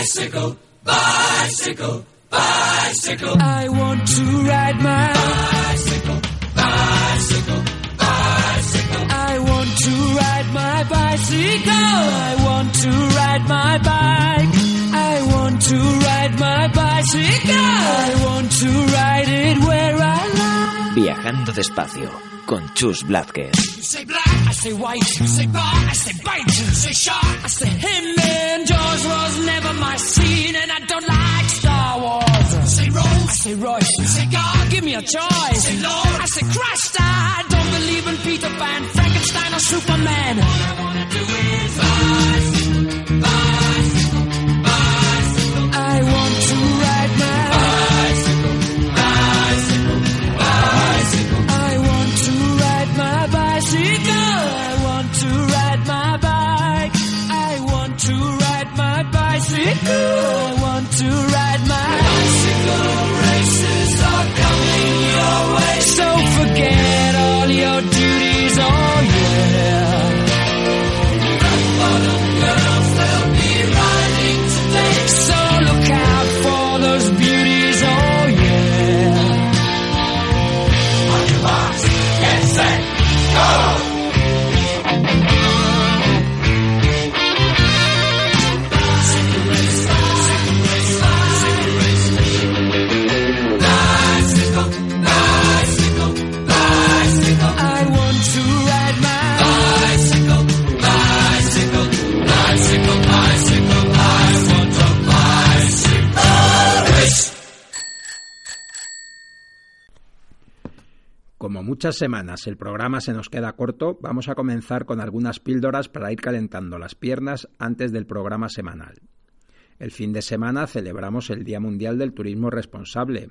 Bicycle, bicycle, bicycle. I want to ride my bicycle, bicycle, bicycle. I want to ride my bicycle. I want to ride my bike. I want to ride my bicycle. I want to ride it where I like. Viajando despacio con Chus Blázquez. You say black, I say white. You say bar, I say bite. You say shark, I say him. And Jaws say Royce. You say God, give me a choice. say Lord, I say Christ. I don't believe in Peter Pan, Frankenstein, or Superman. All I wanna do is bicycle, bicycle, bicycle. I want to ride my bicycle, bicycle, bicycle. I want to ride my bicycle. I want to ride my bike. I want to ride my bicycle. I want to ride my bicycle. Races are coming your way. Como muchas semanas el programa se nos queda corto, vamos a comenzar con algunas píldoras para ir calentando las piernas antes del programa semanal. El fin de semana celebramos el Día Mundial del Turismo Responsable,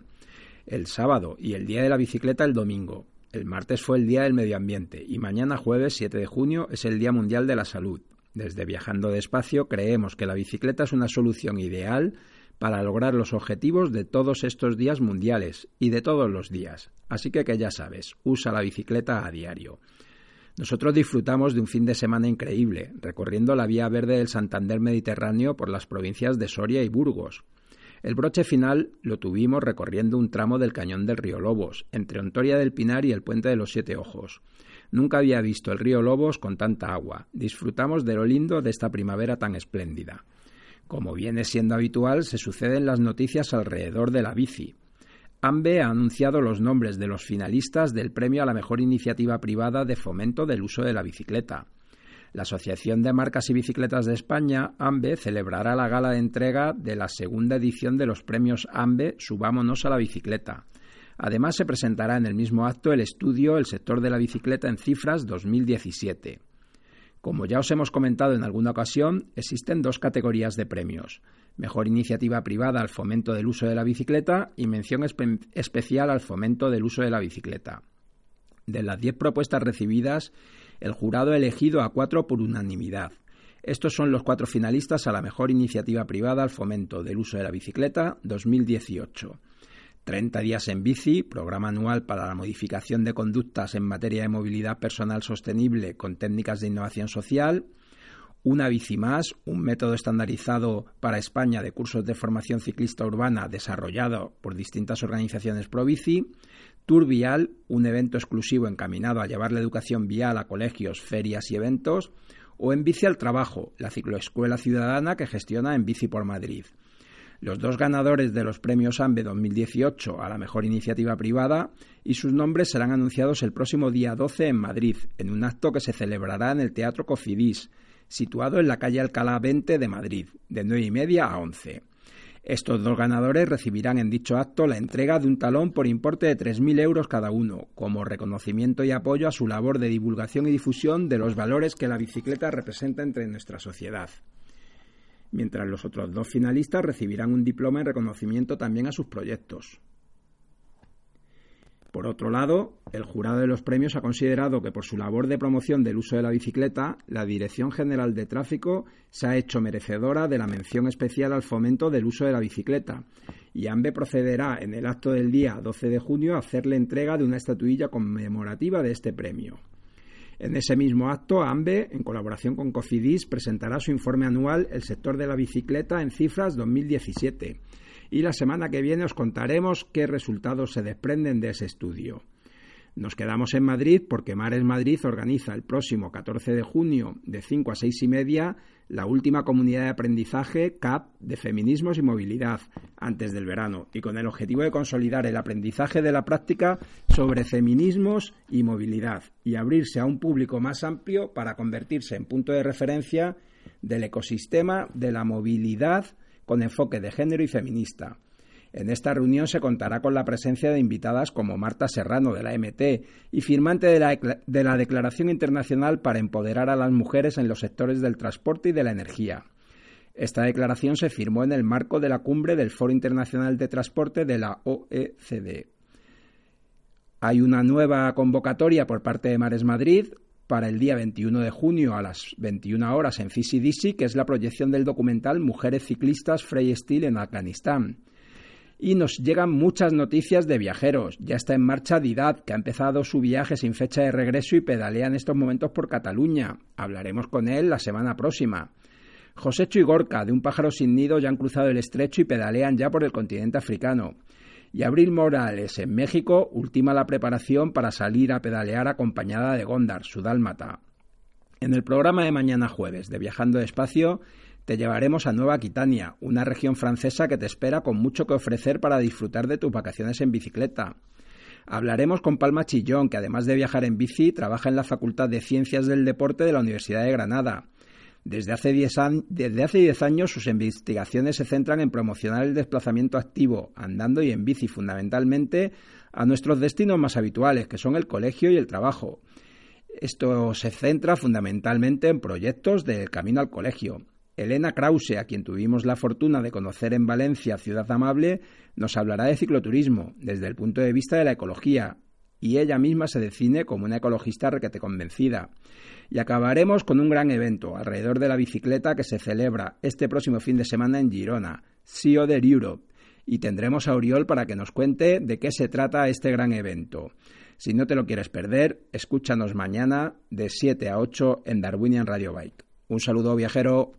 el sábado y el Día de la Bicicleta el domingo. El martes fue el Día del Medio Ambiente y mañana jueves 7 de junio es el Día Mundial de la Salud. Desde Viajando Despacio creemos que la bicicleta es una solución ideal para lograr los objetivos de todos estos días mundiales y de todos los días. Así que que ya sabes, usa la bicicleta a diario. Nosotros disfrutamos de un fin de semana increíble, recorriendo la vía verde del Santander Mediterráneo por las provincias de Soria y Burgos. El broche final lo tuvimos recorriendo un tramo del cañón del río Lobos, entre Ontoria del Pinar y el puente de los Siete Ojos. Nunca había visto el río Lobos con tanta agua. Disfrutamos de lo lindo de esta primavera tan espléndida. Como viene siendo habitual, se suceden las noticias alrededor de la bici. AMBE ha anunciado los nombres de los finalistas del premio a la mejor iniciativa privada de fomento del uso de la bicicleta. La Asociación de Marcas y Bicicletas de España, AMBE, celebrará la gala de entrega de la segunda edición de los premios AMBE Subámonos a la bicicleta. Además, se presentará en el mismo acto el estudio El sector de la bicicleta en cifras 2017. Como ya os hemos comentado en alguna ocasión, existen dos categorías de premios. Mejor iniciativa privada al fomento del uso de la bicicleta y mención espe especial al fomento del uso de la bicicleta. De las diez propuestas recibidas, el jurado ha elegido a cuatro por unanimidad. Estos son los cuatro finalistas a la mejor iniciativa privada al fomento del uso de la bicicleta 2018. 30 días en bici, programa anual para la modificación de conductas en materia de movilidad personal sostenible con técnicas de innovación social. Una bici más, un método estandarizado para España de cursos de formación ciclista urbana desarrollado por distintas organizaciones pro bici. Tour Vial, un evento exclusivo encaminado a llevar la educación vial a colegios, ferias y eventos. O en Bici al Trabajo, la cicloescuela ciudadana que gestiona en Bici por Madrid. Los dos ganadores de los premios AMBE 2018 a la mejor iniciativa privada y sus nombres serán anunciados el próximo día 12 en Madrid, en un acto que se celebrará en el Teatro Cofidis, situado en la calle Alcalá 20 de Madrid, de 9 y media a 11. Estos dos ganadores recibirán en dicho acto la entrega de un talón por importe de 3.000 euros cada uno, como reconocimiento y apoyo a su labor de divulgación y difusión de los valores que la bicicleta representa entre nuestra sociedad. Mientras los otros dos finalistas recibirán un diploma en reconocimiento también a sus proyectos. Por otro lado, el jurado de los premios ha considerado que por su labor de promoción del uso de la bicicleta, la Dirección General de Tráfico se ha hecho merecedora de la mención especial al fomento del uso de la bicicleta y AMBE procederá en el acto del día 12 de junio a hacerle entrega de una estatuilla conmemorativa de este premio. En ese mismo acto, AMBE, en colaboración con Cofidis, presentará su informe anual El sector de la bicicleta en cifras 2017 y la semana que viene os contaremos qué resultados se desprenden de ese estudio. Nos quedamos en Madrid porque Mares Madrid organiza el próximo 14 de junio de 5 a 6 y media la última comunidad de aprendizaje CAP de feminismos y movilidad antes del verano y con el objetivo de consolidar el aprendizaje de la práctica sobre feminismos y movilidad y abrirse a un público más amplio para convertirse en punto de referencia del ecosistema de la movilidad con enfoque de género y feminista. En esta reunión se contará con la presencia de invitadas como Marta Serrano de la MT y firmante de la, de la, Declaración Internacional para Empoderar a las Mujeres en los sectores del transporte y de la energía. Esta declaración se firmó en el marco de la cumbre del Foro Internacional de Transporte de la OECD. Hay una nueva convocatoria por parte de Mares Madrid, para el día 21 de junio a las 21 horas en Fisi que es la proyección del documental Mujeres ciclistas freestyle en Afganistán. Y nos llegan muchas noticias de viajeros. Ya está en marcha Didat, que ha empezado su viaje sin fecha de regreso y pedalea en estos momentos por Cataluña. Hablaremos con él la semana próxima. Josécho y de Un pájaro sin nido, ya han cruzado el estrecho y pedalean ya por el continente africano y Abril Morales en México ultima la preparación para salir a pedalear acompañada de Gondar, su dálmata. En el programa de mañana jueves de Viajando Despacio te llevaremos a Nueva Aquitania, una región francesa que te espera con mucho que ofrecer para disfrutar de tus vacaciones en bicicleta. Hablaremos con Palma Chillón, que además de viajar en bici, trabaja en la Facultad de Ciencias del Deporte de la Universidad de Granada desde hace 10 años sus investigaciones se centran en promocionar el desplazamiento activo, andando y en bici fundamentalmente, a nuestros destinos más habituales, que son el colegio y el trabajo. Esto se centra fundamentalmente en proyectos del camino al colegio. Elena Krause, a quien tuvimos la fortuna de conocer en Valencia, ciudad amable, nos hablará de cicloturismo desde el punto de vista de la ecología, y ella misma se define como una ecologista requete convencida. Y acabaremos con un gran evento alrededor de la bicicleta que se celebra este próximo fin de semana en Girona, Sea de Europe, y tendremos a Oriol para que nos cuente de qué se trata este gran evento. Si no te lo quieres perder, escúchanos mañana de 7 a 8 en Darwinian Radio Bike. Un saludo viajero.